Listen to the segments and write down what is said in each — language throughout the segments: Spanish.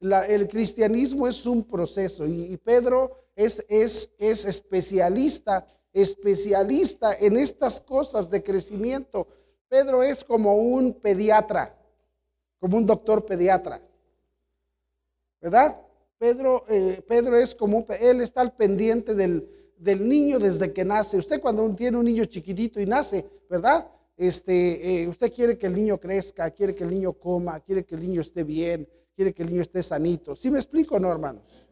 el cristianismo es un proceso y, Pedro es, es, es especialista, especialista en estas cosas de crecimiento. Pedro es como un pediatra, como un doctor pediatra. ¿Verdad? Pedro, eh, Pedro es como, él está al pendiente del, del, niño desde que nace. Usted cuando tiene un niño chiquitito y nace, ¿verdad? Este, eh, usted quiere que el niño crezca, quiere que el niño coma, quiere que el niño esté bien, quiere que el niño esté sanito. ¿Sí me explico, no, hermanos?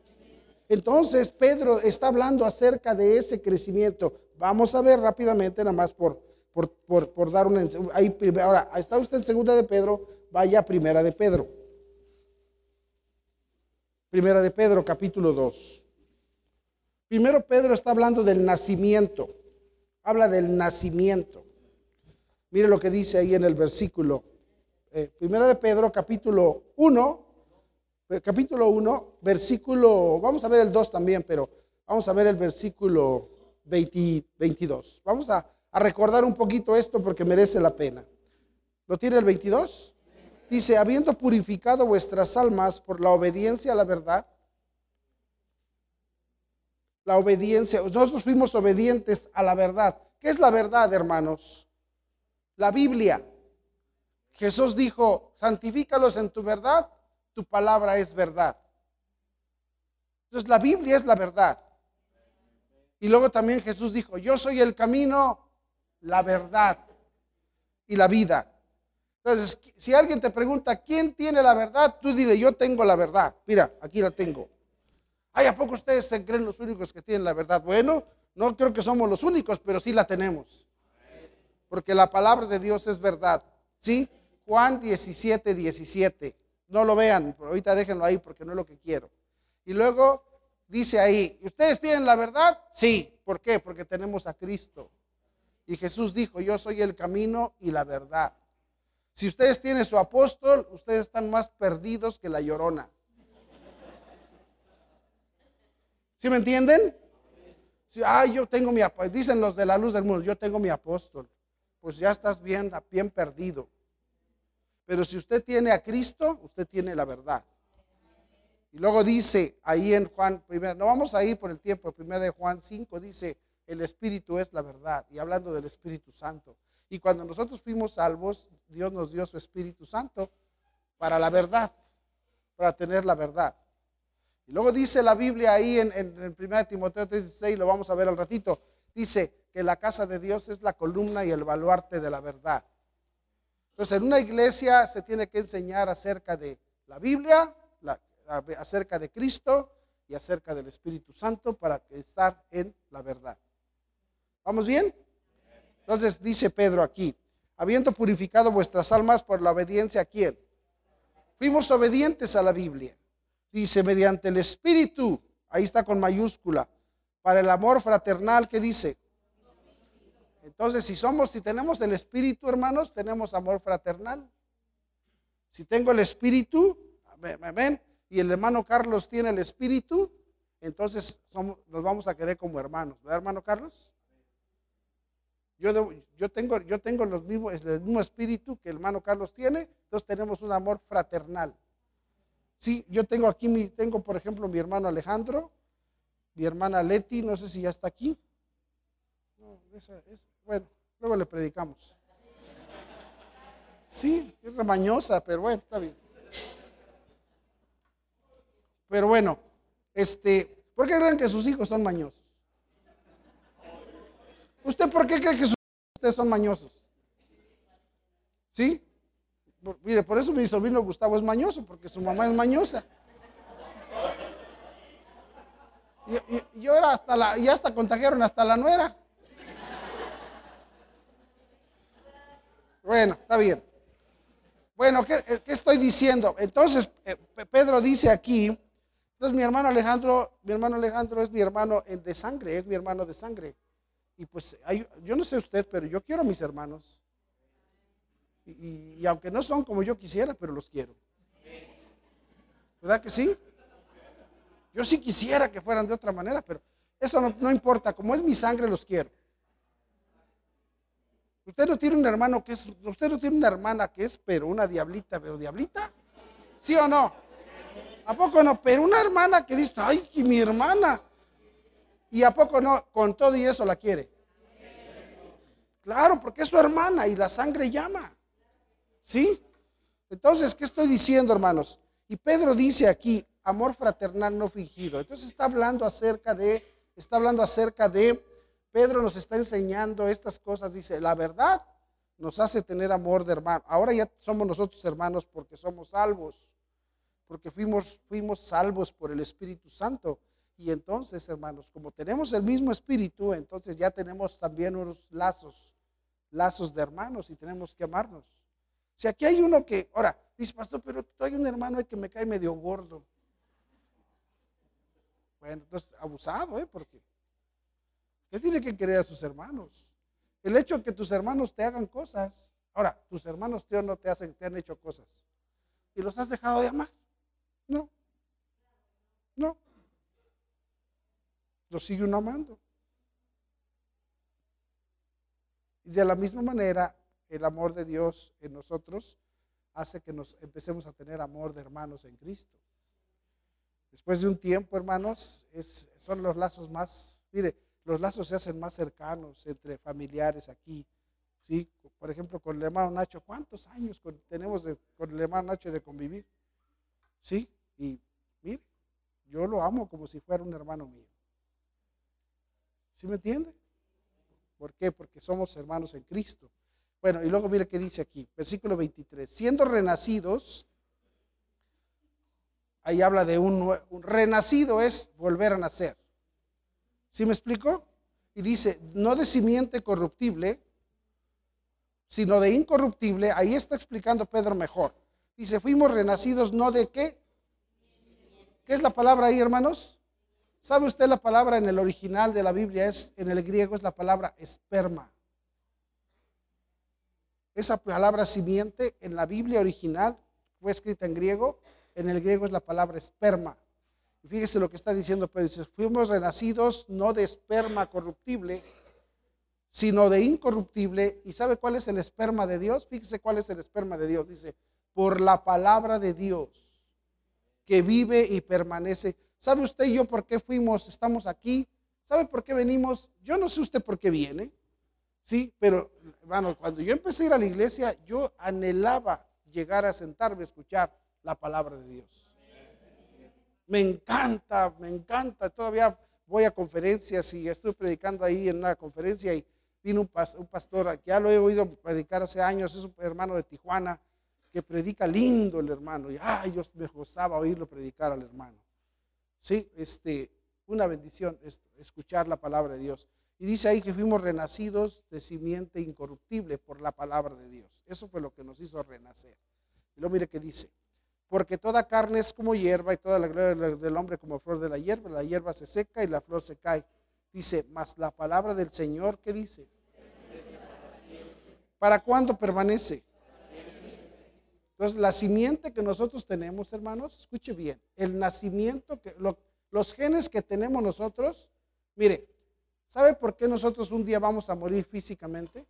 Entonces, Pedro está hablando acerca de ese crecimiento. Vamos a ver rápidamente, nada más por, por, por, dar una... Ahí, ahora, está usted en segunda de Pedro, vaya a primera de Pedro. Primera de Pedro, capítulo 2. Primero Pedro está hablando del nacimiento. Habla del nacimiento. Mire lo que dice ahí en el versículo. Eh, primera de Pedro, capítulo 1, capítulo 1, versículo, vamos a ver el 2 también, pero vamos a ver el versículo 22. Vamos a, a recordar un poquito esto porque merece la pena. ¿Lo tiene el 22? Dice, habiendo purificado vuestras almas por la obediencia a la verdad, la obediencia, nosotros fuimos obedientes a la verdad. ¿Qué es la verdad, hermanos? La Biblia. Jesús dijo, santifícalos en tu verdad, tu palabra es verdad. Entonces la Biblia es la verdad. Y luego también Jesús dijo, yo soy el camino, la verdad y la vida. Entonces, si alguien te pregunta, ¿quién tiene la verdad? Tú dile, yo tengo la verdad. Mira, aquí la tengo. Ay, ¿a poco ustedes se creen los únicos que tienen la verdad? Bueno, no creo que somos los únicos, pero sí la tenemos. Porque la palabra de Dios es verdad. ¿Sí? Juan 17, 17. No lo vean, pero ahorita déjenlo ahí porque no es lo que quiero. Y luego dice ahí, ¿ustedes tienen la verdad? Sí. ¿Por qué? Porque tenemos a Cristo. Y Jesús dijo, yo soy el camino y la verdad. Si ustedes tienen su apóstol, ustedes están más perdidos que la llorona. ¿Sí me entienden? Si, ah, yo tengo mi apóstol. Dicen los de la luz del mundo, yo tengo mi apóstol. Pues ya estás bien, bien perdido. Pero si usted tiene a Cristo, usted tiene la verdad. Y luego dice ahí en Juan, primero, no vamos a ir por el tiempo, primero de Juan 5 dice, el Espíritu es la verdad. Y hablando del Espíritu Santo. Y cuando nosotros fuimos salvos, Dios nos dio su Espíritu Santo para la verdad, para tener la verdad. Y luego dice la Biblia ahí en, en, 1 Timoteo 3:16, lo vamos a ver al ratito, dice que la casa de Dios es la columna y el baluarte de la verdad. Entonces, en una iglesia se tiene que enseñar acerca de la Biblia, acerca de Cristo y acerca del Espíritu Santo para estar en la verdad. ¿Vamos bien? Entonces dice Pedro aquí, habiendo purificado vuestras almas por la obediencia a quién? Fuimos obedientes a la Biblia. Dice, mediante el Espíritu, ahí está con mayúscula, para el amor fraternal que dice, entonces, si somos, si tenemos el Espíritu, hermanos, tenemos amor fraternal. Si tengo el Espíritu, amén, y el hermano Carlos tiene el Espíritu, entonces nos vamos a querer como hermanos. ¿Verdad, hermano Carlos? Yo, yo, tengo, yo tengo los el mismo espíritu que el hermano Carlos tiene, entonces tenemos un amor fraternal. Sí, yo tengo aquí, mi, tengo por ejemplo mi hermano Alejandro, mi hermana Leti, no sé si ya está aquí. Bueno, luego le predicamos. Sí, es remañosa, pero bueno, está bien. Pero bueno, este, ¿por qué creen que sus hijos son mañosos? ¿Usted por qué cree que sus ustedes son mañosos? ¿Sí? mire, por eso mi sobrino Gustavo es mañoso, porque su mamá es mañosa. Y, y, ahora hasta la, y hasta contagiaron hasta la nuera. Bueno, está bien. Bueno, ¿qué, eh, estoy diciendo? Entonces, eh, Pedro dice aquí, entonces mi hermano Alejandro, mi hermano Alejandro es mi hermano de sangre, es mi hermano de sangre. Y pues, yo no sé usted, pero yo quiero a mis hermanos. Y, aunque no son como yo quisiera, pero los quiero. ¿Verdad que sí? Yo sí quisiera que fueran de otra manera, pero eso no, no importa. Como es mi sangre, los quiero. Usted no tiene un hermano que es, usted no tiene una hermana que es, pero una diablita, pero diablita. ¿Sí o no? ¿A poco no? Pero una hermana que dice, ay, mi hermana. ¿Y a poco no? Con todo y eso la quiere. Claro, porque es su hermana y la sangre llama. ¿Sí? Entonces, ¿qué estoy diciendo, hermanos? Y Pedro dice aquí, amor fraternal no fingido. Entonces está hablando acerca de, está hablando acerca de, Pedro nos está enseñando estas cosas. Dice, la verdad nos hace tener amor de hermano. Ahora ya somos nosotros hermanos porque somos salvos, porque fuimos, fuimos salvos por el Espíritu Santo. Y entonces, hermanos, como tenemos el mismo espíritu, entonces ya tenemos también unos lazos, lazos de hermanos y tenemos que amarnos. Si aquí hay uno que, ahora, dice, pastor, pero hay un hermano que me cae medio gordo. Bueno, entonces, abusado, ¿eh? Porque usted tiene que querer a sus hermanos. El hecho de que tus hermanos te hagan cosas, ahora, tus hermanos tío no te hacen, te han hecho cosas. ¿Y los has dejado de amar? No. No. Los sigue uno amando. Y de la misma manera, el amor de Dios en nosotros hace que nos empecemos a tener amor de hermanos en Cristo. Después de un tiempo, hermanos, son los lazos más, mire, los lazos se hacen más cercanos entre familiares aquí. ¿sí? Por ejemplo, con el hermano Nacho, ¿cuántos años tenemos con el hermano Nacho de convivir? ¿Sí? Y mire, yo lo amo como si fuera un hermano mío. ¿Sí me entiende? ¿Por qué? Porque somos hermanos en Cristo. Bueno, y luego mire qué dice aquí, versículo 23. Siendo renacidos, ahí habla de un, un renacido es volver a nacer. ¿Sí me explico? Y dice, no de simiente corruptible, sino de incorruptible. Ahí está explicando Pedro mejor. Dice, fuimos renacidos no de qué. ¿Qué es la palabra ahí, hermanos? ¿Sabe usted la palabra en el original de la Biblia? Es, en el griego es la palabra esperma. Esa palabra simiente en la Biblia original fue escrita en griego. En el griego es la palabra esperma. Fíjese lo que está diciendo Pedro. Dice, fuimos renacidos no de esperma corruptible, sino de incorruptible. ¿Y sabe cuál es el esperma de Dios? Fíjese cuál es el esperma de Dios. Dice, por la palabra de Dios, que vive y permanece. ¿Sabe usted y yo por qué fuimos, estamos aquí? ¿Sabe por qué venimos? Yo no sé usted por qué viene, sí, pero hermano, cuando yo empecé a ir a la iglesia, yo anhelaba llegar a sentarme a escuchar la palabra de Dios. Me encanta, me encanta. Todavía voy a conferencias y estoy predicando ahí en una conferencia y vino un, pastor, ya lo he oído predicar hace años, es un hermano de Tijuana, que predica lindo el hermano. Y ay, yo me gozaba oírlo predicar al hermano. Sí, este, una bendición escuchar la palabra de Dios. Y dice ahí que fuimos renacidos de simiente incorruptible por la palabra de Dios. Eso fue lo que nos hizo renacer. Y luego mire que dice, porque toda carne es como hierba y toda la gloria del hombre como flor de la hierba. La hierba se seca y la flor se cae. Dice, mas la palabra del Señor, ¿qué dice? ¿Para cuándo permanece? Entonces, la simiente que nosotros tenemos, hermanos, escuche bien, el nacimiento, los genes que tenemos nosotros, mire, ¿sabe por qué nosotros un día vamos a morir físicamente?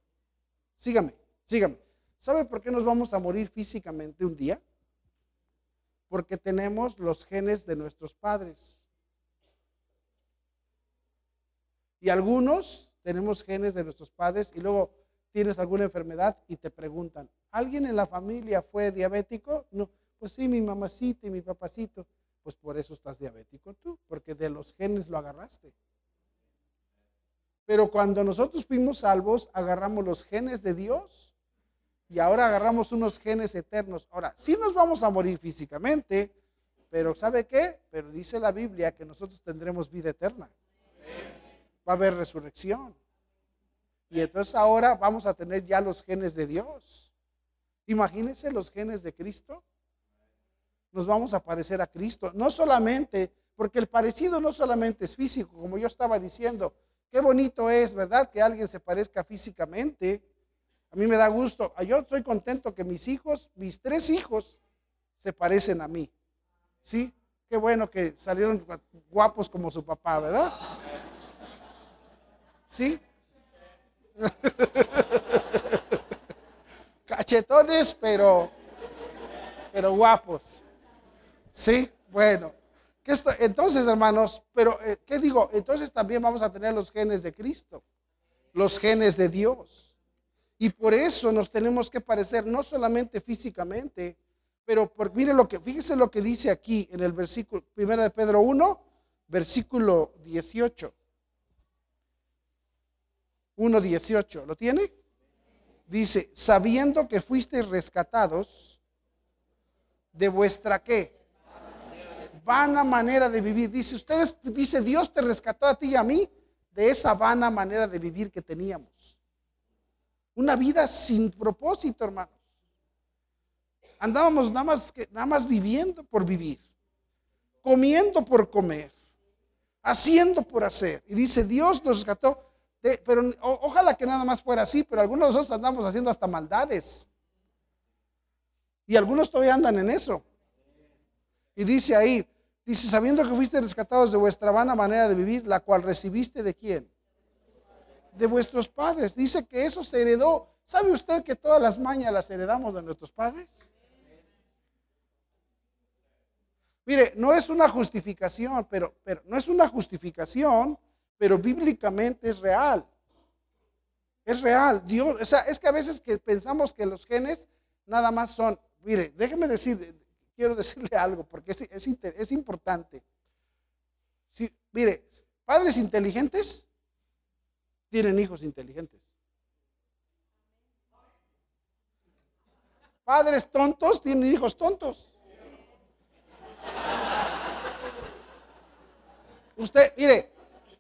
Sígame, sígame. ¿Sabe por qué nos vamos a morir físicamente un día? Porque tenemos los genes de nuestros padres. Y algunos tenemos genes de nuestros padres y luego tienes alguna enfermedad y te preguntan, ¿alguien en la familia fue diabético? No, pues sí, mi mamacita y mi papacito. Pues por eso estás diabético tú, porque de los genes lo agarraste. Pero cuando nosotros fuimos salvos, agarramos los genes de Dios y ahora agarramos unos genes eternos. Ahora, sí nos vamos a morir físicamente, pero ¿sabe qué? Pero dice la Biblia que nosotros tendremos vida eterna. Va a haber resurrección. Y entonces ahora vamos a tener ya los genes de Dios. Imagínense los genes de Cristo. Nos vamos a parecer a Cristo. No solamente, porque el parecido no solamente es físico, como yo estaba diciendo. Qué bonito es, ¿verdad? Que alguien se parezca físicamente a mí me da gusto. Ah, yo estoy contento que mis hijos, mis tres hijos, se parecen a mí. ¿Sí? Qué bueno que salieron guapos como su papá, ¿verdad? ¿Sí? Cachetones, pero, pero guapos. ¿Sí? Bueno, entonces, hermanos, pero eh, ¿qué digo? Entonces también vamos a tener los genes de Cristo, los genes de Dios. Y por eso nos tenemos que parecer no solamente físicamente, pero por, mire lo que, fíjese lo que dice aquí en el versículo 1 de Pedro 1, versículo 18. 1.18, ¿lo tiene? Dice, sabiendo que fuisteis rescatados de vuestra qué? Vana manera de vivir. Dice, ustedes, dice, Dios te rescató a ti y a mí de esa vana manera de vivir que teníamos. Una vida sin propósito, hermanos. Andábamos nada más, nada más viviendo por vivir, comiendo por comer, haciendo por hacer. Y dice, Dios nos rescató, pero ojalá que nada más fuera así, pero algunos de nosotros andamos haciendo hasta maldades. Y algunos todavía andan en eso. Y dice ahí, dice, sabiendo que fuiste rescatados de vuestra vana manera de vivir, la cual recibiste de quién? De vuestros padres. Dice que eso se heredó. ¿Sabe usted que todas las mañas las heredamos de nuestros padres? Mire, no es una justificación, pero, pero no es una justificación, pero bíblicamente es real. Es real. Dios, o sea, es que a veces que pensamos que los genes nada más son, mire, déjeme decir, quiero decirle algo porque es, es, importante. Si, mire, padres inteligentes tienen hijos inteligentes. Padres tontos tienen hijos tontos. Usted, mire,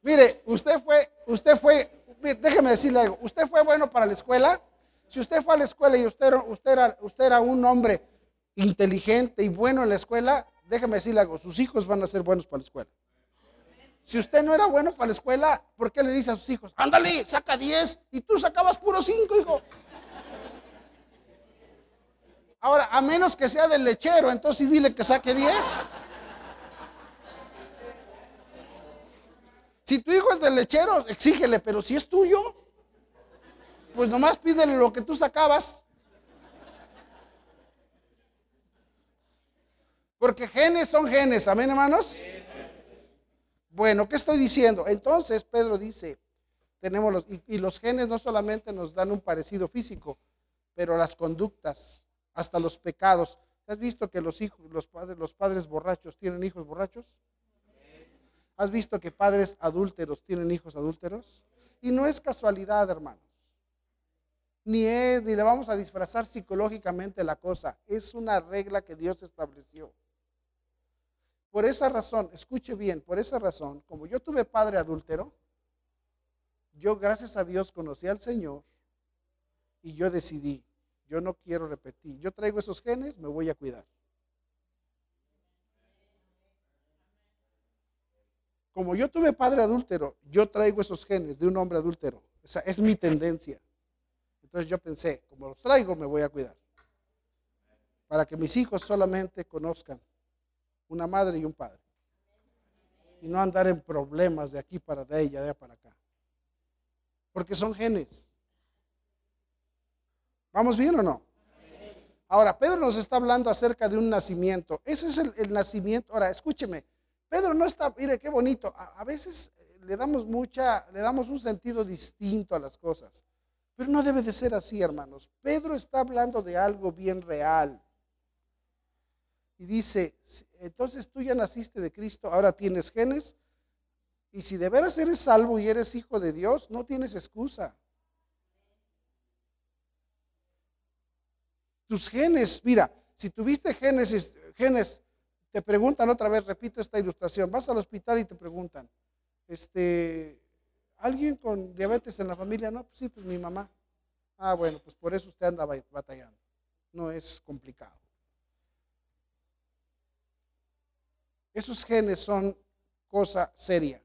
mire, usted fue, usted fue, déjeme decirle algo, usted fue bueno para la escuela. Si usted fue a la escuela y usted, usted, era, usted era un hombre inteligente y bueno en la escuela, déjeme decirle algo, sus hijos van a ser buenos para la escuela. Si usted no era bueno para la escuela, ¿por qué le dice a sus hijos, ándale, saca 10 y tú sacabas puro 5, hijo? Ahora, a menos que sea del lechero, entonces dile que saque 10. Si tu hijo es del lechero, exígele, pero si es tuyo, pues nomás pídele lo que tú sacabas. Porque genes son genes, amén hermanos. Bueno, ¿qué estoy diciendo? Entonces Pedro dice, tenemos los, y, los genes no solamente nos dan un parecido físico, pero las conductas, hasta los pecados. ¿Has visto que los hijos, los padres, los padres borrachos tienen hijos borrachos? ¿Has visto que padres adúlteros tienen hijos adúlteros? Y no es casualidad, hermanos. Ni es, ni le vamos a disfrazar psicológicamente la cosa. Es una regla que Dios estableció. Por esa razón, escuche bien, por esa razón, como yo tuve padre adúltero, yo gracias a Dios conocí al Señor y yo decidí, yo no quiero repetir, yo traigo esos genes, me voy a cuidar. Como yo tuve padre adúltero, yo traigo esos genes de un hombre adúltero. Esa es mi tendencia. Entonces yo pensé, como los traigo, me voy a cuidar. Para que mis hijos solamente conozcan una madre y un padre. Y no andar en problemas de aquí para de allá, de allá para acá. Porque son genes. ¿Vamos bien o no? Ahora, Pedro nos está hablando acerca de un nacimiento. Ese es el, nacimiento. Ahora, escúcheme. Pedro no está, mire qué bonito. A, a, veces le damos mucha, le damos un sentido distinto a las cosas. Pero no debe de ser así, hermanos. Pedro está hablando de algo bien real. Y dice, entonces tú ya naciste de Cristo, ahora tienes genes. Y si de veras eres salvo y eres hijo de Dios, no tienes excusa. Tus genes, mira, si tuviste genes, genes, te preguntan otra vez, repito esta ilustración, vas al hospital y te preguntan, este, ¿alguien con diabetes en la familia? No, pues sí, pues mi mamá. Ah, bueno, pues por eso usted anda batallando. No es complicado. Esos genes son cosa seria.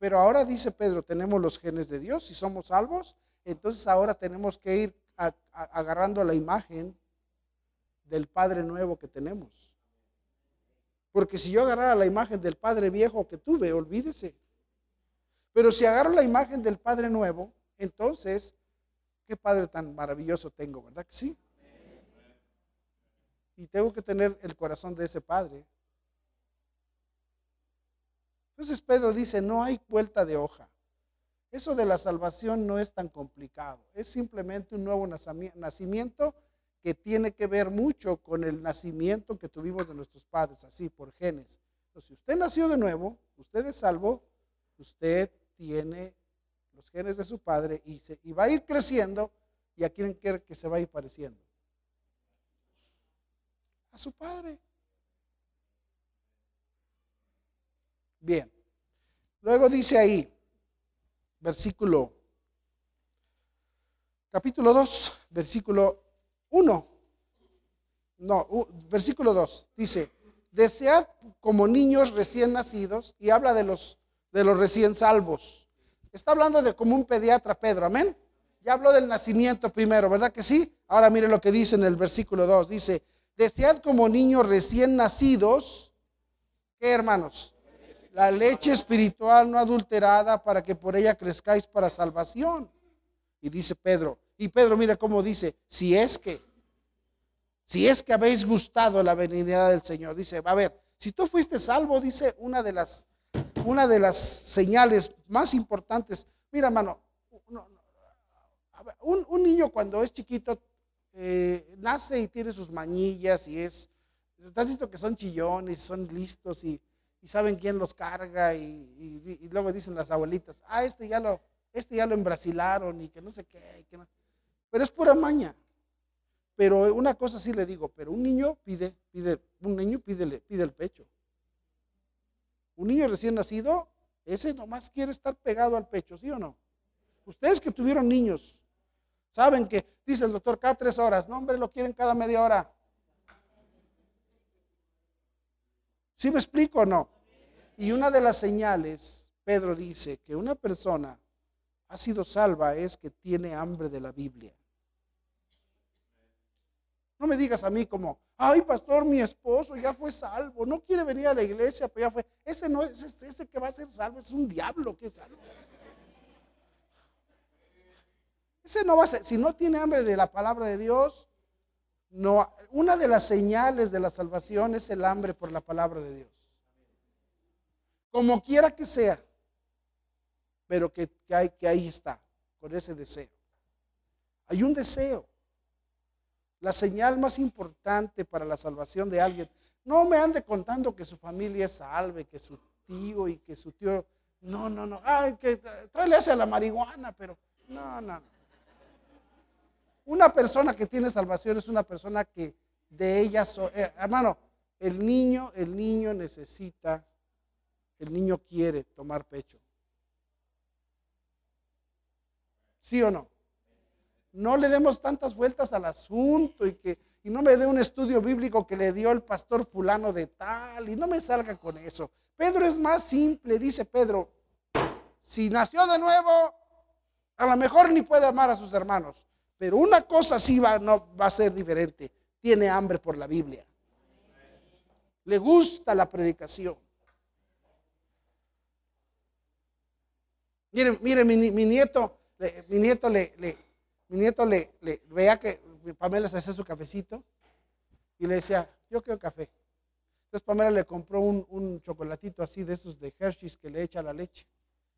Pero ahora dice Pedro, tenemos los genes de Dios y somos salvos, entonces ahora tenemos que ir agarrando la imagen del Padre nuevo que tenemos. Porque si yo agarrara la imagen del Padre viejo que tuve, olvídese. Pero si agarro la imagen del Padre nuevo, entonces, qué Padre tan maravilloso tengo, ¿verdad que sí? Y tengo que tener el corazón de ese Padre Entonces Pedro dice, no hay vuelta de hoja. Eso de la salvación no es tan complicado. Es simplemente un nuevo nacimiento que tiene que ver mucho con el nacimiento que tuvimos de nuestros padres, así por genes. Entonces, si usted nació de nuevo, usted es salvo, usted tiene los genes de su padre y, se, va a ir creciendo y a quién quiere que se va a ir pareciendo. A su padre. Bien. Luego dice ahí, versículo, capítulo 2, versículo 1. No, versículo 2. Dice, desead como niños recién nacidos y habla de los, de los recién salvos. Está hablando de como un pediatra, Pedro, amén. Ya habló del nacimiento primero, ¿verdad que sí? Ahora mire lo que dice en el versículo 2. Dice, desead como niños recién nacidos, ¿qué hermanos? La leche espiritual no adulterada para que por ella crezcáis para salvación. Y dice Pedro, y Pedro mira cómo dice, si es que, si es que habéis gustado la benignidad del Señor, dice, a ver, si tú fuiste salvo, dice una de las, una de las señales más importantes. Mira, hermano, un, un niño cuando es chiquito eh, nace y tiene sus mañillas y es, ¿estás visto que son chillones, son listos y, y saben quién los carga y, luego dicen las abuelitas, ah, este ya lo, este ya lo embrasilaron y que no sé qué, que no. Pero es pura maña. Pero una cosa sí le digo, pero un niño pide, pide, un niño pide, pide el pecho. Un niño recién nacido, ese nomás quiere estar pegado al pecho, ¿sí o no? Ustedes que tuvieron niños, saben que, dice el doctor, cada tres horas, no hombre, lo quieren cada media hora. ¿Sí me explico o no? Y una de las señales, Pedro dice, que una persona ha sido salva es que tiene hambre de la Biblia. No me digas a mí como, ay pastor, mi esposo ya fue salvo, no quiere venir a la iglesia, pero ya fue. Ese no es ese que va a ser salvo, es un diablo que es salvo. Ese no va a ser, si no tiene hambre de la palabra de Dios, no. Una de las señales de la salvación es el hambre por la palabra de Dios. Como quiera que sea, pero que, hay, que ahí está, con ese deseo. Hay un deseo. La señal más importante para la salvación de alguien. No me ande contando que su familia es salve, que su tío y que su tío. No, no, no. Ay, que todavía le hace a la marihuana, pero no, no, no. Una persona que tiene salvación es una persona que de ella, eh, hermano, el niño, el niño necesita, el niño quiere tomar pecho. ¿Sí o no? No le demos tantas vueltas al asunto y que y no me dé un estudio bíblico que le dio el pastor fulano de tal y no me salga con eso. Pedro es más simple, dice Pedro, si nació de nuevo, a lo mejor ni puede amar a sus hermanos, pero una cosa sí va, no, va a ser diferente, tiene hambre por la Biblia. Le gusta la predicación. Miren, miren mi, nieto, mi nieto le mi nieto le, veía que Pamela se hacía su cafecito y le decía, yo quiero café. Entonces Pamela le compró un, chocolatito así de esos de Hershey's que le echa la leche.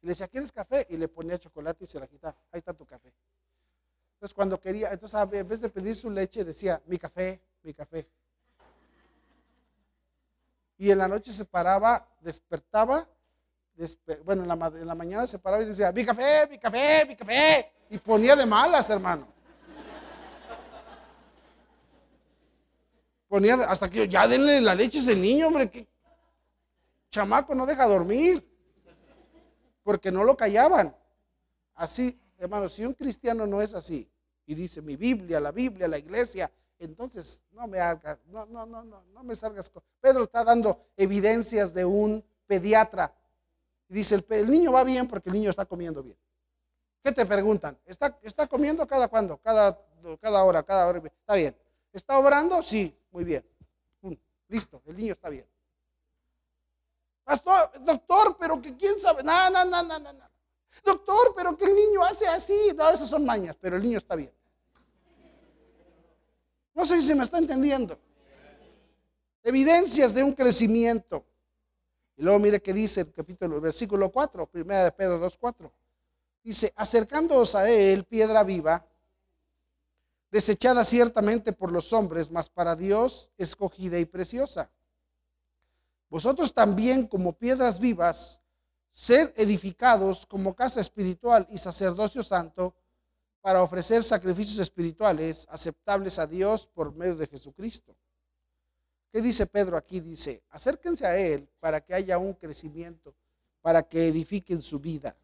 Y le decía, ¿quieres café? Y le ponía chocolate y se la quitaba. Ahí está tu café. Entonces cuando quería, entonces en vez de pedir su leche decía, mi café, mi café. Y en la noche se paraba, despertaba, bueno, en la, en la mañana se paraba y decía, mi café, mi café, mi café y ponía de malas, hermano. Ponía hasta que ya denle la leche a ese niño, hombre, que chamaco no deja dormir. Porque no lo callaban. Así, hermano, si un cristiano no es así y dice mi Biblia, la Biblia, la iglesia, entonces no me hagas, no, no, no, no, no me salgas. Pedro está dando evidencias de un pediatra. Y dice, el, el niño va bien porque el niño está comiendo bien. ¿Qué te preguntan? ¿Está, está comiendo cada cuándo? Cada, cada hora, cada hora. Está bien. ¿Está obrando? Sí, muy bien. Listo, el niño está bien. Pastor, doctor, pero que quién sabe. No, no, no, no, no. Doctor, pero que el niño hace así. No, esas son mañas, pero el niño está bien. No sé si se me está entendiendo. Evidencias de un crecimiento. Y luego mire qué dice el capítulo, versículo 4, primera de Pedro 2, 4. Dice, acercándoos a él, piedra viva, desechada ciertamente por los hombres, mas para Dios escogida y preciosa. Vosotros también como piedras vivas, ser edificados como casa espiritual y sacerdocio santo para ofrecer sacrificios espirituales aceptables a Dios por medio de Jesucristo. ¿Qué dice Pedro aquí? Dice, acérquense a Él para que haya un crecimiento, para que edifiquen su vida.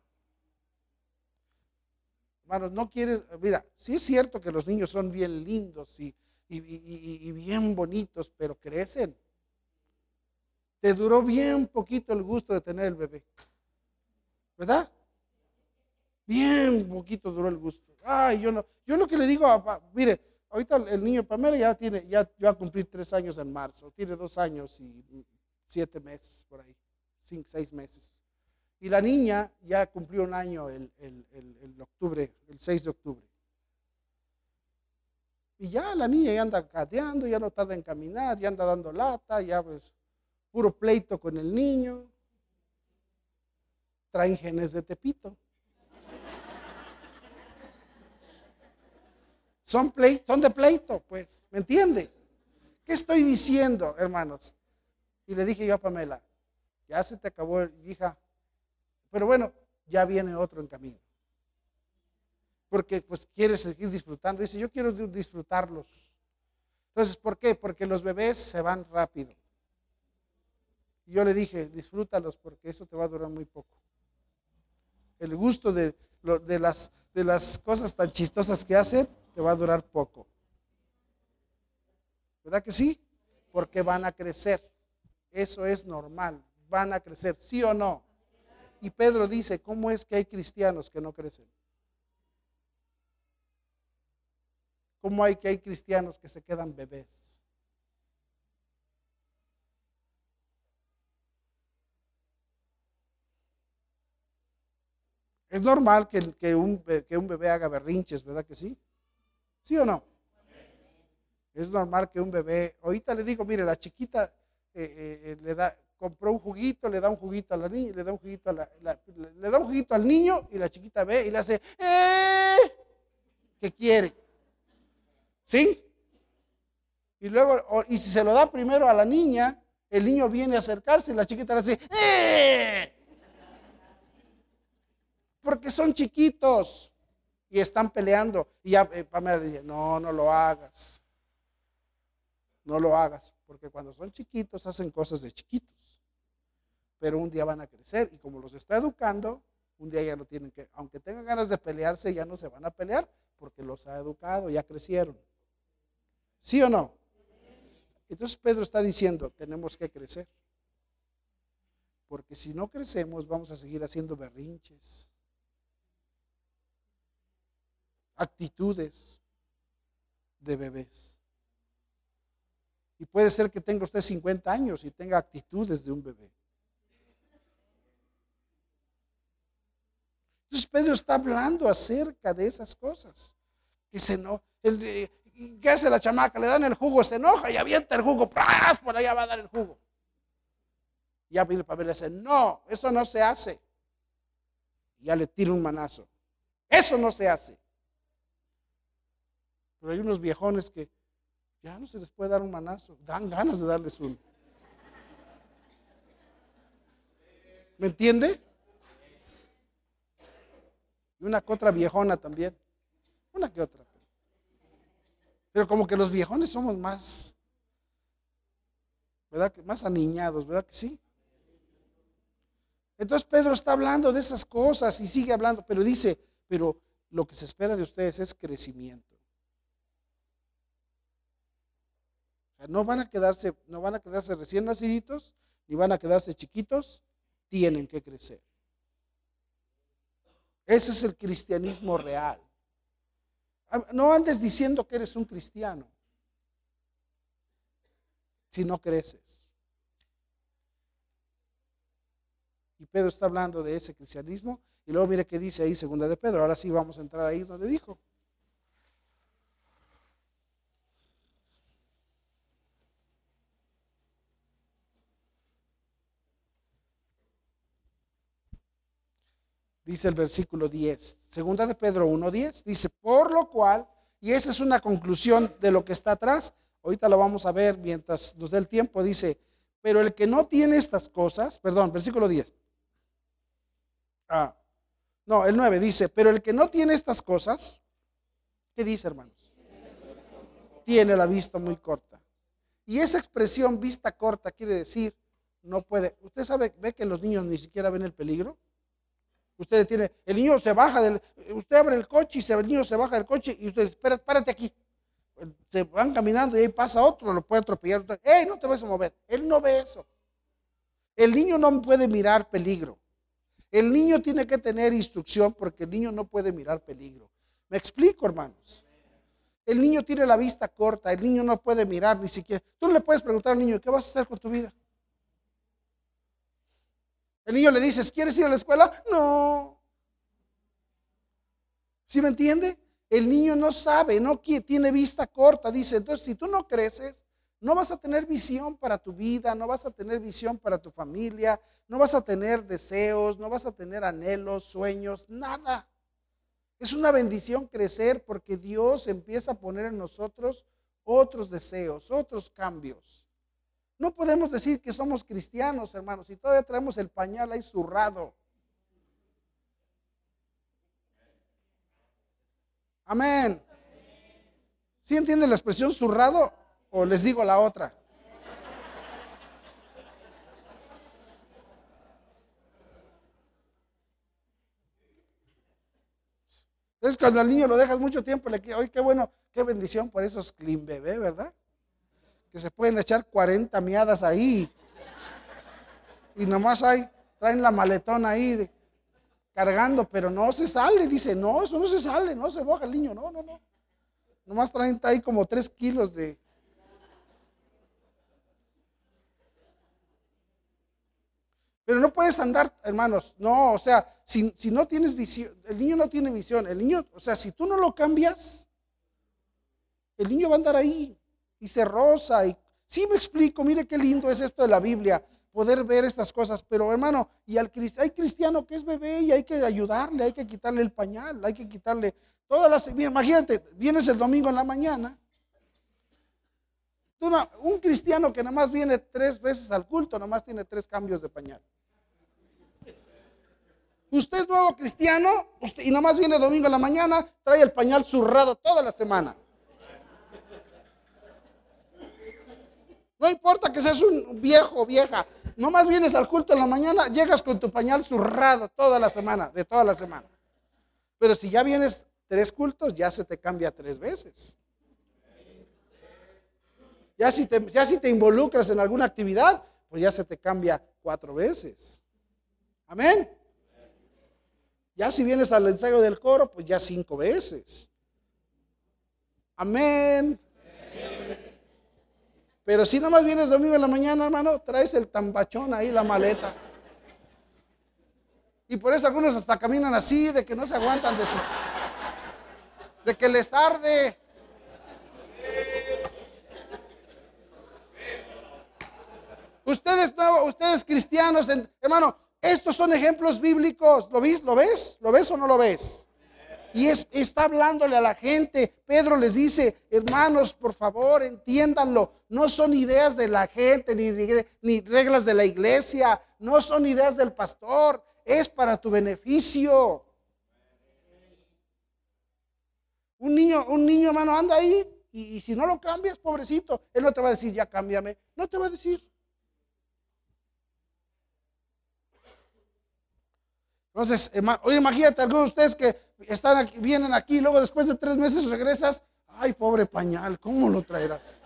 Hermanos, no quieres, mira, sí es cierto que los niños son bien lindos y, y, bien bonitos, pero crecen. Te duró bien poquito el gusto de tener el bebé. ¿Verdad? Bien poquito duró el gusto. Ay, yo no. Yo lo que le digo, a, mire, ahorita el niño Pamela ya tiene, ya, va a cumplir tres años en marzo. Tiene dos años y siete meses por ahí, cinco, seis meses. Y la niña ya cumplió un año el, octubre, el 6 de octubre. Y ya la niña ya anda cadeando, ya no tarda en caminar, ya anda dando lata, ya pues puro pleito con el niño. Traen genes de Tepito. Son, pleito, son de pleito, pues, ¿me entiende? ¿Qué estoy diciendo, hermanos? Y le dije yo a Pamela, ya se te acabó, hija, pero bueno, ya viene otro en camino. Porque pues quiere seguir disfrutando. Dice, yo quiero disfrutarlos. Entonces, ¿por qué? Porque los bebés se van rápido. Y yo le dije, disfrútalos porque eso te va a durar muy poco. El gusto de, de, las, de las cosas tan chistosas que hacen te va a durar poco. ¿Verdad que sí? Porque van a crecer. Eso es normal. Van a crecer, ¿sí o no? Y Pedro dice, ¿cómo es que hay cristianos que no crecen? ¿Cómo hay que hay cristianos que se quedan bebés? Es normal que, un, bebé haga berrinches, ¿verdad que sí? ¿Sí o no? Es normal que un bebé, ahorita le digo, mire, la chiquita eh, eh, eh, le da, compró un juguito, le da un juguito a la niña, le da un juguito a la, le da un juguito al niño y la chiquita ve y le hace, ¡eh! ¿Qué quiere? ¿Sí? Y luego, y si se lo da primero a la niña, el niño viene a acercarse y la chiquita le hace, ¡eh! Porque son chiquitos y están peleando. Y ya eh, Pamela dice, no, no lo hagas. No lo hagas. Porque cuando son chiquitos hacen cosas de chiquitos pero un día van a crecer y como los está educando, un día ya no tienen que, aunque tengan ganas de pelearse, ya no se van a pelear porque los ha educado, ya crecieron. ¿Sí o no? Entonces Pedro está diciendo, tenemos que crecer. Porque si no crecemos, vamos a seguir haciendo berrinches, actitudes de bebés. Y puede ser que tenga usted 50 años y tenga actitudes de un bebé. Entonces Pedro está hablando acerca de esas cosas. Que se no, el, ¿Qué hace la chamaca? Le dan el jugo, se enoja y avienta el jugo. ¡pras! Por allá va a dar el jugo. Y ya viene Pablo y le dice, no, eso no se hace. Y ya le tira un manazo. Eso no se hace. Pero hay unos viejones que ya no se les puede dar un manazo. Dan ganas de darles uno. ¿Me entiende? Y una que otra viejona también. Una que otra. Pero como que los viejones somos más, ¿verdad? Más aniñados, ¿verdad que sí? Entonces Pedro está hablando de esas cosas y sigue hablando, pero dice, pero lo que se espera de ustedes es crecimiento. No van a quedarse, no van a quedarse recién naciditos, ni van a quedarse chiquitos, tienen que crecer. Ese es el cristianismo real. No andes diciendo que eres un cristiano si no creces. Y Pedro está hablando de ese cristianismo. Y luego mire qué dice ahí, segunda de Pedro. Ahora sí vamos a entrar ahí donde dijo. Dice el versículo 10. Segunda de Pedro 1.10. Dice, por lo cual, y esa es una conclusión de lo que está atrás. Ahorita lo vamos a ver mientras nos dé el tiempo. Dice, pero el que no tiene estas cosas, perdón, versículo 10. Ah, no, el 9 dice, pero el que no tiene estas cosas, ¿qué dice hermanos? Tiene la vista muy corta. Y esa expresión vista corta quiere decir, no puede. ¿Usted sabe, ve que los niños ni siquiera ven el peligro? Usted tiene, el niño se baja del, usted abre el coche y el niño se baja del coche y usted, espera, párate aquí. Se van caminando y ahí pasa otro, lo puede atropellar. ¡Ey, no te vas a mover! Él no ve eso. El niño no puede mirar peligro. El niño tiene que tener instrucción porque el niño no puede mirar peligro. ¿Me explico, hermanos? El niño tiene la vista corta, el niño no puede mirar ni siquiera. Tú le puedes preguntar al niño, ¿qué vas a hacer con tu vida? El niño le dices, ¿quieres ir a la escuela? No. ¿Sí me entiende? El niño no sabe, no tiene vista corta. Dice, entonces si tú no creces, no vas a tener visión para tu vida, no vas a tener visión para tu familia, no vas a tener deseos, no vas a tener anhelos, sueños, nada. Es una bendición crecer porque Dios empieza a poner en nosotros otros deseos, otros cambios. No podemos decir que somos cristianos, hermanos, y todavía traemos el pañal ahí zurrado. Amén. ¿Sí entiende la expresión zurrado? ¿O les digo la otra? Es cuando al niño lo dejas mucho tiempo, le queda, qué bueno, qué bendición por esos clean bebé, ¿verdad? Que se pueden echar 40 miadas ahí. Y nomás hay, traen la maletona ahí cargando, pero no se sale. Dice, no, eso no se sale, no se boja el niño, no, no, no. Nomás traen ahí como 3 kilos de, Pero no puedes andar, hermanos, no, o sea, si, no tienes visión, el niño no tiene visión, el niño, o sea, si tú no lo cambias, el niño va a andar ahí y se rosa. Y, sí me explico, mire qué lindo es esto de la Biblia, poder ver estas cosas, pero hermano, y al hay cristiano que es bebé y hay que ayudarle, hay que quitarle el pañal, hay que quitarle todas las, imagínate, vienes el domingo en la mañana, un cristiano que nada más viene tres veces al culto, nada más tiene tres cambios de pañal. Usted es nuevo cristiano y nada más viene domingo en la mañana, trae el pañal zurrado toda la semana. No importa que seas un viejo o vieja, nomás vienes al culto en la mañana, llegas con tu pañal zurrado toda la semana, de toda la semana. Pero si ya vienes tres cultos, ya se te cambia tres veces. Ya si te, ya si te involucras en alguna actividad, pues ya se te cambia cuatro veces. Amén. Ya si vienes al ensayo del coro, pues ya cinco veces. Amén. Pero si nada más vienes domingo en la mañana, hermano, traes el tambachón ahí, la maleta. Y por eso algunos hasta caminan así, de que no se aguantan de su, de que les tarde. Ustedes ustedes cristianos, hermano, estos son ejemplos bíblicos. ¿Lo ves? ¿Lo ves? ¿Lo ves o no lo ves? Y es, está hablándole a la gente. Pedro les dice, hermanos, por favor, entiéndanlo. No son ideas de la gente, ni, ni reglas de la iglesia. No son ideas del pastor. Es para tu beneficio. Un niño, un niño, hermano, anda ahí. Y, y si no lo cambias, pobrecito, él no te va a decir, ya cámbiame. No te va a decir. Entonces, oye, imagínate algunos de ustedes que están aquí, vienen aquí luego después de tres meses regresas. Ay, pobre pañal, ¿cómo lo traerás?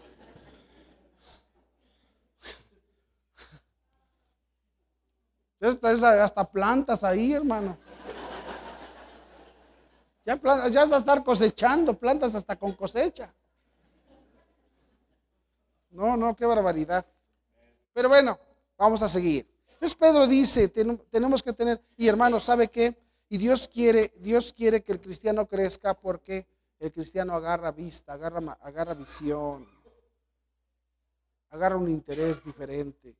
Hasta plantas ahí, hermano. Ya, ya vas a estar cosechando plantas hasta con cosecha. No, no, qué barbaridad. Pero bueno, vamos a seguir. Entonces Pedro dice, tenemos que tener, y hermanos, ¿sabe qué? Y Dios quiere, Dios quiere que el cristiano crezca porque el cristiano agarra vista, agarra, agarra visión, agarra un interés diferente.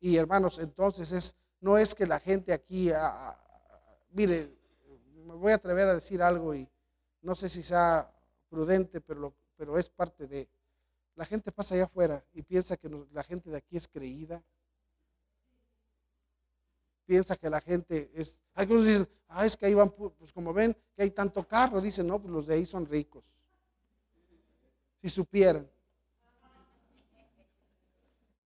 Y, hermanos, entonces es, no es que la gente aquí mire, me voy a atrever a decir algo y no sé si sea prudente, pero, pero es parte de... La gente pasa allá afuera y piensa que la gente de aquí es creída. Piensa que la gente es... Algunos dicen, ah, es que ahí van, pues como ven que hay tanto carro, dicen, no, pues los de ahí son ricos. Si supieran.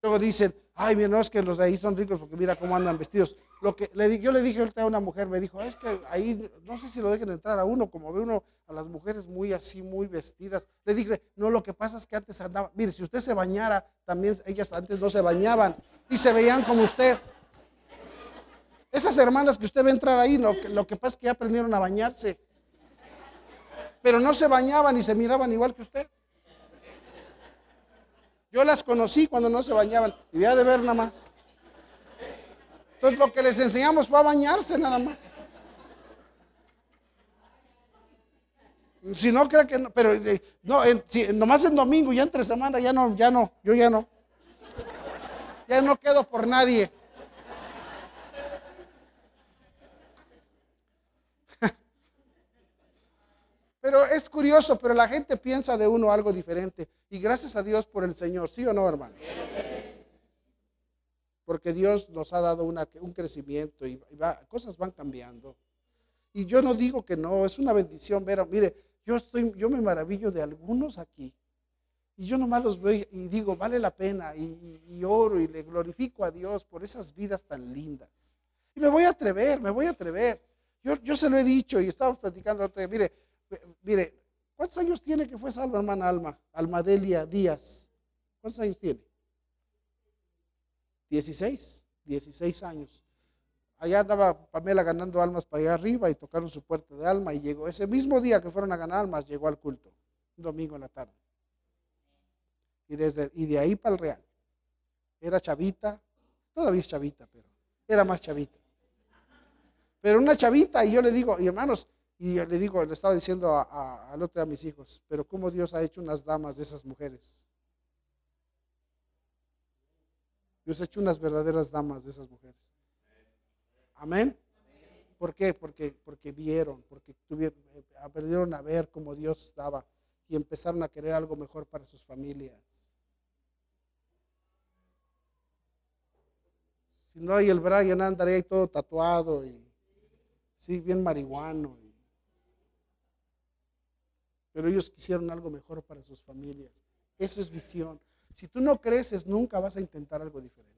Luego dicen, ay, no es que los de ahí son ricos porque mira cómo andan vestidos. Lo que le, yo le dije ahorita a una mujer, me dijo, es que ahí no sé si lo dejen entrar a uno, como ve uno a las mujeres muy así, muy vestidas. Le dije, no, lo que pasa es que antes andaba, mire, si usted se bañara, también ellas antes no se bañaban y se veían como usted. Esas hermanas que usted ve entrar ahí, lo que, lo que pasa es que ya aprendieron a bañarse. Pero no se bañaban y se miraban igual que usted. Yo las conocí cuando no se bañaban y voy a de ver nada más. Entonces lo que les enseñamos fue a bañarse nada más. Si no, creo que no, pero eh, no, nomás en domingo, ya entre semana, ya no, ya no, yo ya no. Ya no quedo por nadie. Pero es curioso, pero la gente piensa de uno algo diferente. Y gracias a Dios por el Señor, ¿sí o no, hermano? Porque Dios nos ha dado un crecimiento y cosas van cambiando. Y yo no digo que no, es una bendición ver, mire, yo, estoy, yo me maravillo de algunos aquí. Y yo nomás los veo y digo, vale la pena. Y, oro y le glorifico a Dios por esas vidas tan lindas. Y me voy a atrever, me voy a atrever. Yo, yo se lo he dicho y estábamos platicando, mire, Mire, ¿cuántos años tiene que fue salva hermana Alma? Almadelia Díaz. ¿Cuántos años tiene? 16, 16 años. Allá andaba Pamela ganando almas para allá arriba y tocaron su puerta de alma y llegó. Ese mismo día que fueron a ganar almas, llegó al culto, un domingo en la tarde. Y, desde, y de ahí para el Real. Era chavita, todavía es chavita, pero era más chavita. Pero una chavita, y yo le digo, y hermanos, y le digo, le estaba diciendo al otro de mis hijos, pero cómo Dios ha hecho unas damas de esas mujeres. Dios ha hecho unas verdaderas damas de esas mujeres. Amén. ¿Por qué? Porque, porque vieron, porque tuvieron, aprendieron a ver cómo Dios daba y empezaron a querer algo mejor para sus familias. Si no hay el Brian andaría ahí todo tatuado y sí, bien marihuano pero ellos quisieron algo mejor para sus familias. Eso es visión. Si tú no creces, nunca vas a intentar algo diferente.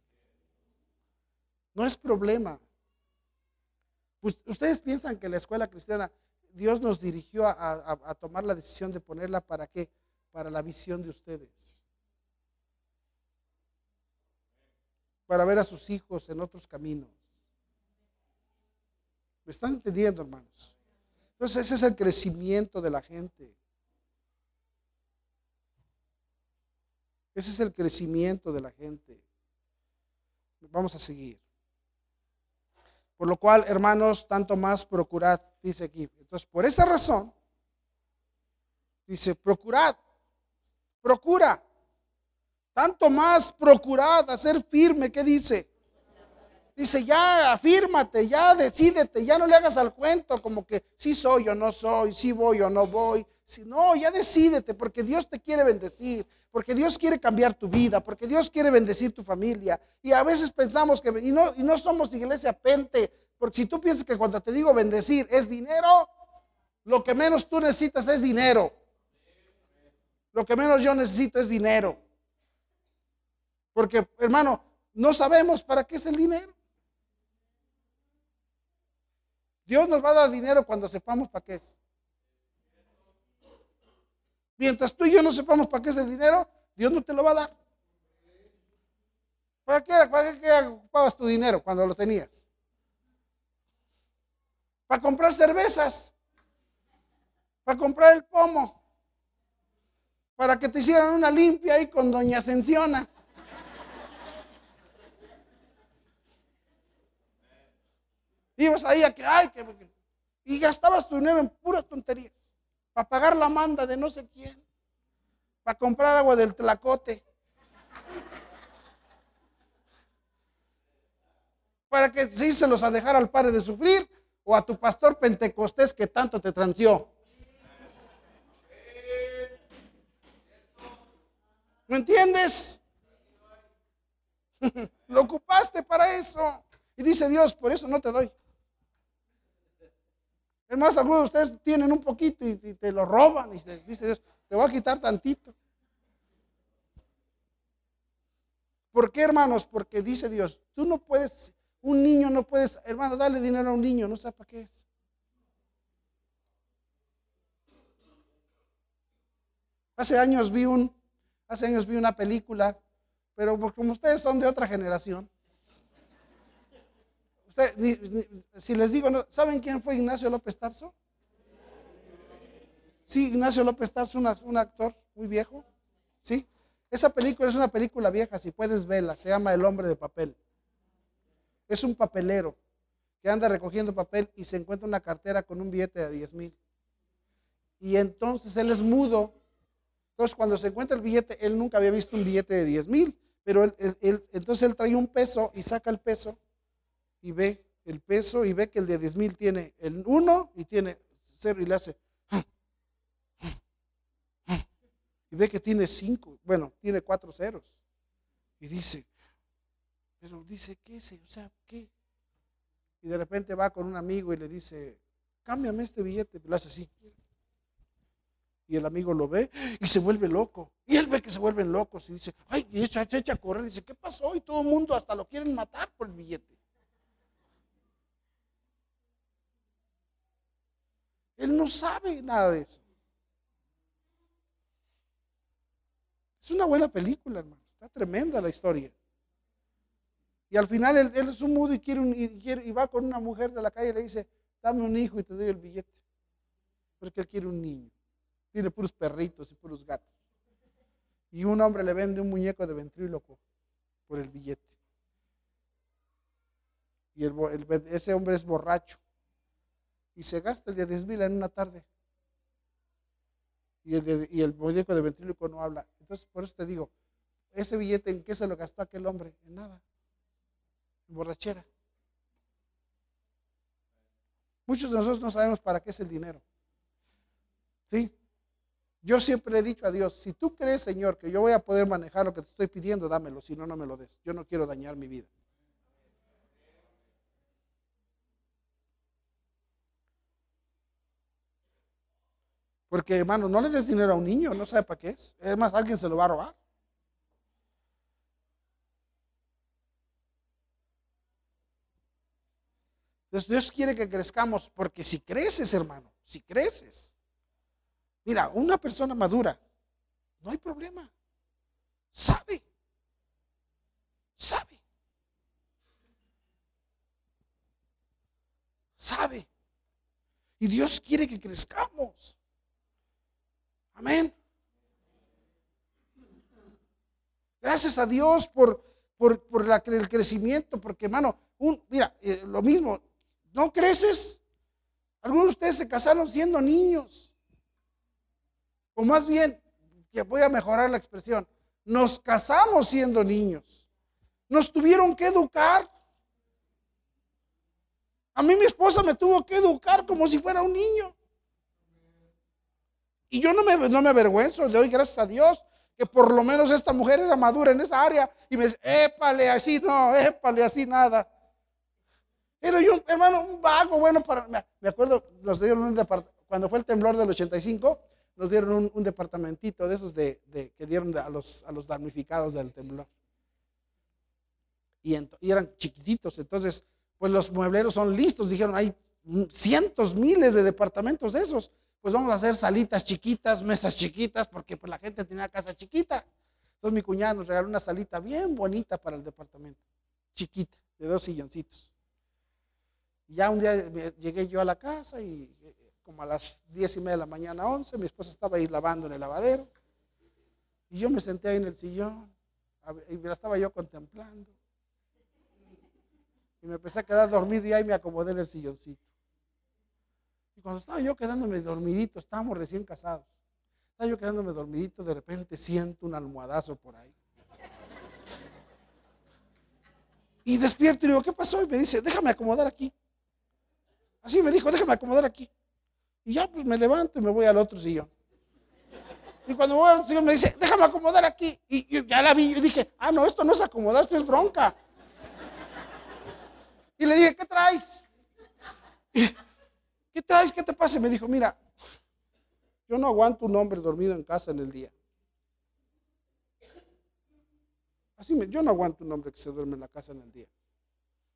No es problema. Ustedes piensan que la escuela cristiana, Dios nos dirigió a, tomar la decisión de ponerla para qué? Para la visión de ustedes. Para ver a sus hijos en otros caminos. ¿Me están entendiendo, hermanos? Entonces ese es el crecimiento de la gente. Ese es el crecimiento de la gente. Vamos a seguir. Por lo cual, hermanos, tanto más procurad, dice aquí. Entonces, por esa razón, dice, procurad, procura. Tanto más procurad hacer firme, ¿qué dice? Dice, ya afírmate, ya decídete, ya no le hagas al cuento como que sí soy o no soy, sí voy o no voy. Si no, ya decídete, porque Dios te quiere bendecir, porque Dios quiere cambiar tu vida, porque Dios quiere bendecir tu familia. Y a veces pensamos que, y no, y no somos iglesia pente, porque si tú piensas que cuando te digo bendecir es dinero, lo que menos tú necesitas es dinero. Lo que menos yo necesito es dinero. Porque, hermano, no sabemos para qué es el dinero. Dios nos va a dar dinero cuando sepamos para qué es. Mientras tú y yo no sepamos para qué es el dinero, Dios no te lo va a dar. ¿Para qué, para qué ocupabas tu dinero cuando lo tenías? Para comprar cervezas, para comprar el pomo, para que te hicieran una limpia ahí con Doña Ascensiona. Ibas ahí a que, ay, que, y gastabas tu dinero en puras tonterías. Para pagar la manda de no sé quién. Para comprar agua del tlacote. Para que sí se los a dejar al padre de sufrir. o a tu pastor pentecostés que tanto te transió. ¿Me entiendes? Lo ocupaste para eso. Y dice Dios, por eso no te doy. Es más, algunos de ustedes tienen un poquito y, te lo roban. Y dice Dios, te voy a quitar tantito. ¿Por qué, hermanos? Porque dice Dios, tú no puedes, un niño no puedes, hermano, darle dinero a un niño, no sé para qué es. Hace años vi un, hace años vi una película, pero como ustedes son de otra generación, si les digo, ¿saben quién fue Ignacio López Tarso? Sí, Ignacio López Tarso, un actor muy viejo. Sí, esa película es una película vieja, si puedes verla, se llama El hombre de papel. Es un papelero que anda recogiendo papel y se encuentra una cartera con un billete de 10 mil. Y entonces él es mudo. Entonces cuando se encuentra el billete, él nunca había visto un billete de 10 mil, pero entonces él trae un peso y saca el peso y ve el peso y ve que el de 10 mil tiene el 1 y tiene 0 y le hace. Ve que tiene 5, bueno, tiene 4 ceros. Y dice, pero dice, ¿qué es? O sea, ¿qué? Y de repente va con un amigo y le dice, cámbiame este billete. Lo hace así. Y el amigo lo ve y se vuelve loco. Y él ve que se vuelven locos y dice, ay, y echa, echa a correr. Y dice, ¿qué pasó? Y todo el mundo hasta lo quieren matar por el billete. Él no sabe nada de eso. Es una buena película, hermano. Está tremenda la historia. Y al final él, es un mudo y, quiere, un, y, va con una mujer de la calle y le dice, dame un hijo y te doy el billete. Porque él quiere un niño. Tiene puros perritos y puros gatos. Y un hombre le vende un muñeco de ventríloco por el billete. Y ese hombre es borracho y se gasta el de 10 mil en una tarde. Y el, y de ventríloco no habla. Entonces, por eso te digo, ese billete, ¿en qué se lo gastó aquel hombre? En nada. En borrachera. Muchos de nosotros no sabemos para qué es el dinero. ¿Sí? Yo siempre he dicho a Dios, si tú crees, Señor, que yo voy a poder manejar lo que te estoy pidiendo, dámelo, si no, no me lo des. Yo no quiero dañar mi vida. Porque, hermano, no le des dinero a un niño, no sabe para qué es. Es más, alguien se lo va a robar. Entonces, Dios quiere que crezcamos, porque si creces, hermano, si creces. Mira, una persona madura, no hay problema. Sabe. Sabe. Sabe. Y Dios quiere que crezcamos. Amén. Gracias a Dios por, por, la, el crecimiento, porque hermano, un, mira, eh, lo mismo, no creces. Algunos de ustedes se casaron siendo niños. O más bien, voy a mejorar la expresión, nos casamos siendo niños. Nos tuvieron que educar. A mí mi esposa me tuvo que educar como si fuera un niño. Y yo no me, no me avergüenzo, doy gracias a Dios que por lo menos esta mujer era madura en esa área y me dice, épale, así no, épale, así nada. Pero yo, hermano, un vago, bueno, para, me acuerdo, nos dieron un departamento, cuando fue el temblor del 85, nos dieron un, departamentito de esos de, que dieron a, los, a los damnificados del temblor. Y, y eran chiquititos, entonces, pues los muebleros son listos, dijeron, hay cientos, miles de departamentos de esos pues vamos a hacer salitas chiquitas, mesas chiquitas, porque pues la gente tenía casa chiquita. Entonces mi cuñada nos regaló una salita bien bonita para el departamento, chiquita, de dos silloncitos. Y ya un día llegué yo a la casa y eh, como a las diez y media de la mañana, once, mi esposa estaba ahí lavando en el lavadero. Y yo me senté ahí en el sillón y la estaba yo contemplando. Y me empecé a quedar dormido y ahí me acomodé en el silloncito. Y cuando estaba yo quedándome dormidito, estábamos recién casados. Estaba yo quedándome dormidito, de repente siento un almohadazo por ahí. Y despierto y digo, ¿qué pasó? Y me dice, déjame acomodar aquí. Así me dijo, déjame acomodar aquí. Y ya pues me levanto y me voy al otro sillón. Y cuando voy al otro sillón me dice, déjame acomodar aquí. Y, ya la vi y dije, ah, no, esto no es acomodar, esto es bronca. Y le dije, ¿qué traes? ¿Qué traes? ¿Qué te pasa? Me dijo, mira, yo no aguanto un hombre dormido en casa en el día. Así me, yo no aguanto un hombre que se duerme en la casa en el día.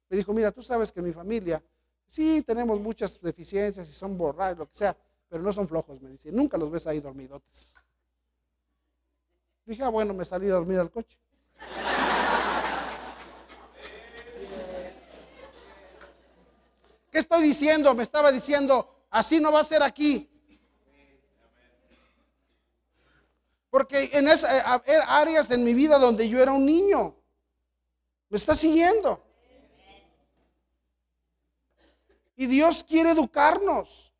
Me dijo, mira, tú sabes que mi familia, sí, tenemos muchas deficiencias y son borrados, lo que sea, pero no son flojos, me dice. Nunca los ves ahí dormidotes. Dije, ah, bueno, me salí a dormir al coche. ¿Qué estoy diciendo? Me estaba diciendo, así no va a ser aquí. Porque en esas eh, áreas en mi vida donde yo era un niño, me está siguiendo. Y Dios quiere educarnos.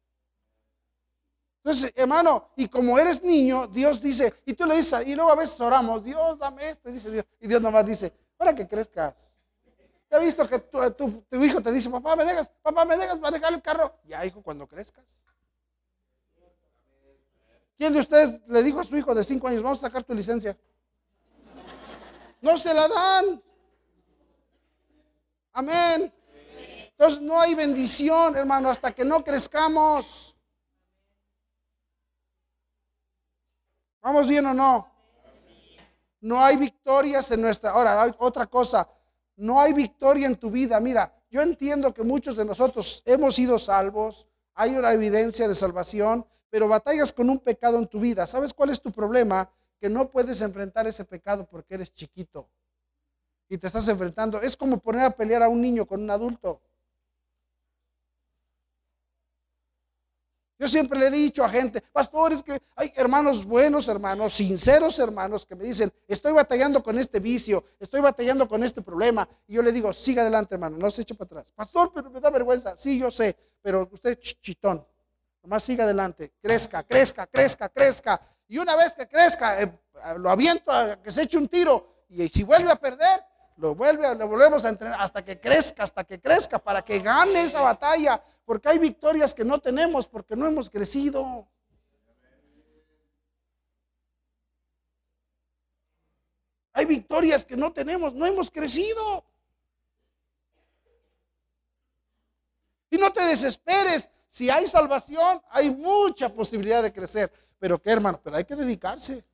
Entonces, hermano, y como eres niño, Dios dice, y tú le dices, y luego a veces oramos, Dios, dame esto, dice Dios. Y Dios nomás dice, para que crezcas. He visto que tu, tu, hijo te dice, papá, ¿me dejas? Papá, ¿me dejas manejar el carro? Ya, hijo, cuando crezcas. ¿Quién de ustedes le dijo a su hijo de cinco años, vamos a sacar tu licencia? No se la dan. Amén. Entonces no hay bendición, hermano, hasta que no crezcamos. ¿Vamos bien o no? No hay victorias en nuestra... Ahora, otra cosa no hay victoria en tu vida. Mira, yo entiendo que muchos de nosotros hemos sido salvos, hay una evidencia de salvación, pero batallas con un pecado en tu vida. ¿Sabes cuál es tu problema? Que no puedes enfrentar ese pecado porque eres chiquito y te estás enfrentando. Es como poner a pelear a un niño con un adulto. Yo siempre le he dicho a gente, pastores, que hay hermanos buenos, hermanos, sinceros hermanos, que me dicen, estoy batallando con este vicio, estoy batallando con este problema. Y yo le digo, siga adelante, hermano, no se eche para atrás. Pastor, pero me da vergüenza. Sí, yo sé, pero usted chitón. Nomás siga adelante, crezca, crezca, crezca, crezca. Y una vez que crezca, eh, lo aviento a que se eche un tiro. Y si vuelve a perder, lo vuelve, lo volvemos a entrenar hasta que crezca, hasta que crezca, para que gane esa batalla, porque hay victorias que no tenemos porque no hemos crecido. Hay victorias que no tenemos, no hemos crecido. Y no te desesperes, si hay salvación, hay mucha posibilidad de crecer. Pero qué hermano, pero hay que dedicarse,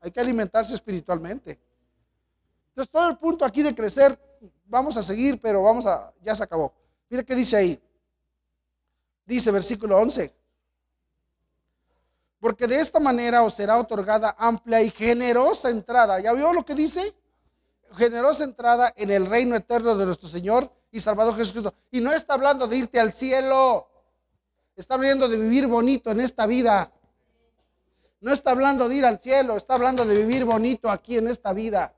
hay que alimentarse espiritualmente. Entonces todo el punto aquí de crecer, vamos a seguir, pero vamos a, ya se acabó. Mire qué dice ahí. Dice versículo 11. Porque de esta manera os será otorgada amplia y generosa entrada. ¿Ya vio lo que dice? Generosa entrada en el reino eterno de nuestro Señor y Salvador Jesucristo. Y no está hablando de irte al cielo. Está hablando de vivir bonito en esta vida. No está hablando de ir al cielo, está hablando de vivir bonito aquí en esta vida.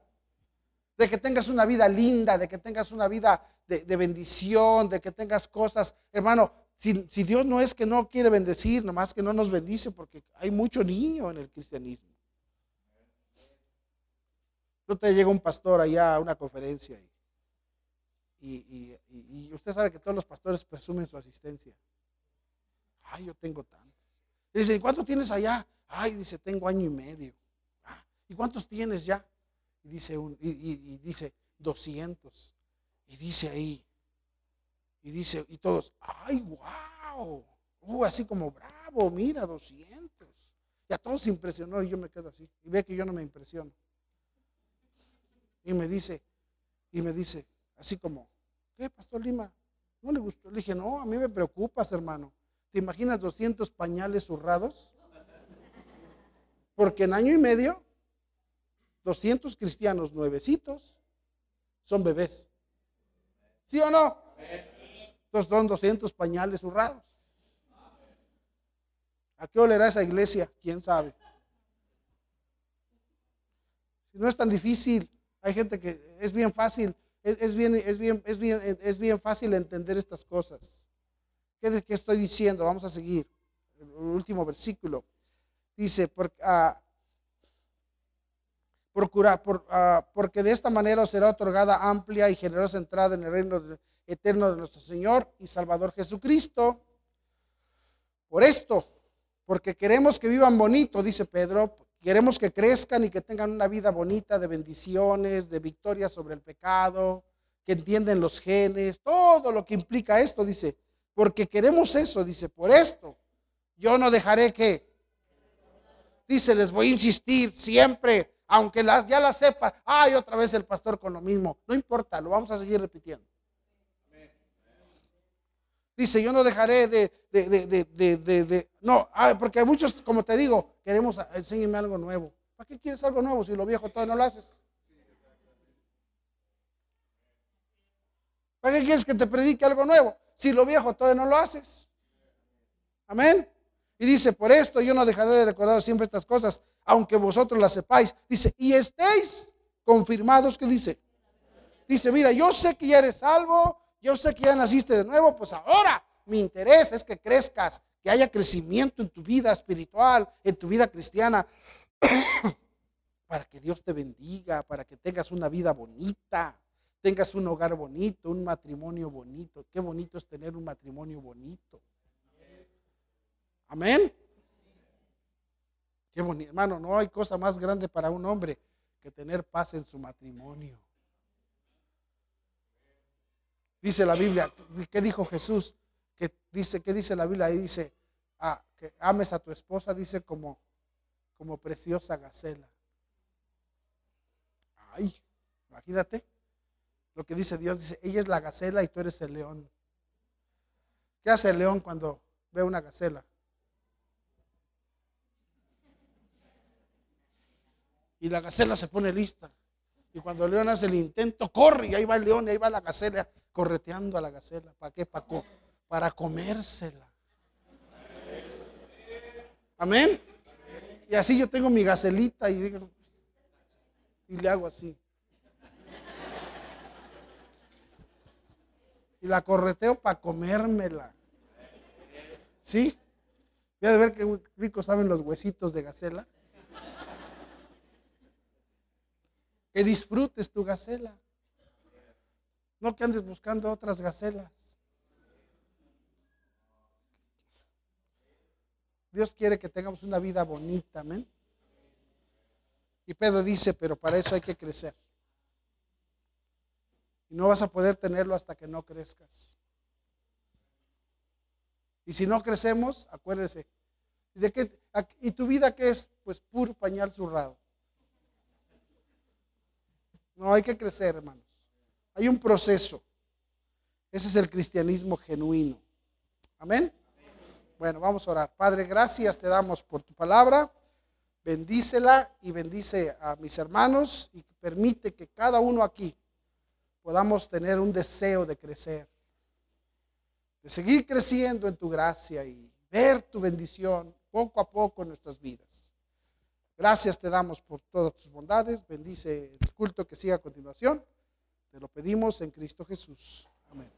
De que tengas una vida linda, de que tengas una vida de, de bendición, de que tengas cosas. Hermano, si, Dios no es que no quiere bendecir, nomás que no nos bendice, porque hay mucho niño en el cristianismo. No te llega un pastor allá a una conferencia y, usted sabe que todos los pastores presumen su asistencia. Ay, yo tengo tantos. Dice, ¿cuánto tienes allá? Ay, dice, tengo año y medio. Ah, ¿Y cuántos tienes ya? Y dice, un, y, dice 200. Y dice ahí, y dice, y todos, ay, wow, uh, así como bravo, mira, 200. Y a todos se impresionó y yo me quedo así. Y ve que yo no me impresiono. Y me dice, y me dice, así como, ¿qué, Pastor Lima? ¿No le gustó? Le dije, no, a mí me preocupas, hermano. ¿Te imaginas 200 pañales zurrados? Porque en año y medio, 200 cristianos nuevecitos son bebés. ¿Sí o no? Entonces son 200 pañales zurrados. ¿A qué olerá esa iglesia? ¿Quién sabe? Si no es tan difícil, hay gente que es bien fácil, es, bien, es, bien, es, bien, es bien fácil entender estas cosas. ¿Qué, qué estoy diciendo? Vamos a seguir. El último versículo. Dice, por, ah, por, ah, porque de esta manera os será otorgada amplia y generosa entrada en el reino de eterno de nuestro Señor y Salvador Jesucristo. Por esto, porque queremos que vivan bonito, dice Pedro, queremos que crezcan y que tengan una vida bonita de bendiciones, de victoria sobre el pecado, que entienden los genes, todo lo que implica esto, dice, porque queremos eso, dice, por esto, yo no dejaré que, dice, les voy a insistir siempre, aunque las, ya la sepa, ay, otra vez el pastor con lo mismo, no importa, lo vamos a seguir repitiendo. Dice, yo no dejaré de, de, de, no, ah, porque muchos, como te digo, queremos, ah, enséñeme algo nuevo. ¿Para qué quieres algo nuevo si lo viejo todavía no lo haces? ¿Para qué quieres que te predique algo nuevo si lo viejo todavía no lo haces? Amén. Y dice, por esto yo no dejaré de recordar siempre estas cosas, aunque vosotros las sepáis. Dice, y estéis confirmados que dice. Dice, mira, yo sé que ya eres salvo, yo sé que ya naciste de nuevo, pues ahora mi interés es que crezcas, que haya crecimiento en tu vida espiritual, en tu vida cristiana, para que Dios te bendiga, para que tengas una vida bonita, tengas un hogar bonito, un matrimonio bonito. Qué bonito es tener un matrimonio bonito. Amén. Qué bonito, hermano, no hay cosa más grande para un hombre que tener paz en su matrimonio. Dice la Biblia, ¿qué dijo Jesús? Que dice, ¿qué dice la Biblia? Ahí dice, ah, que ames a tu esposa, dice como, como preciosa gacela. Ay, imagínate lo que dice Dios. Dice, ella es la gacela y tú eres el león. ¿Qué hace el león cuando ve una gacela? Y la gacela se pone lista. Y cuando el león hace el intento, corre y ahí va el león y ahí va la gacela correteando a la gacela. ¿Para qué? Para, comérsela. Amén. Y así yo tengo mi gacelita y digo, y le hago así. Y la correteo para comérmela. ¿Sí? Voy a ver qué ricos saben los huesitos de gacela. Que disfrutes tu gacela. No que andes buscando otras gacelas. Dios quiere que tengamos una vida bonita, amén. Y Pedro dice, pero para eso hay que crecer. Y no vas a poder tenerlo hasta que no crezcas. Y si no crecemos, acuérdese. ¿de qué, ¿Y tu vida qué es? Pues puro pañal zurrado. No, hay que crecer, hermanos. Hay un proceso. Ese es el cristianismo genuino. Amén. Bueno, vamos a orar. Padre, gracias te damos por tu palabra. Bendícela y bendice a mis hermanos y permite que cada uno aquí podamos tener un deseo de crecer, de seguir creciendo en tu gracia y ver tu bendición poco a poco en nuestras vidas. Gracias te damos por todas tus bondades. Bendice el culto que siga a continuación. Te lo pedimos en Cristo Jesús. Amén.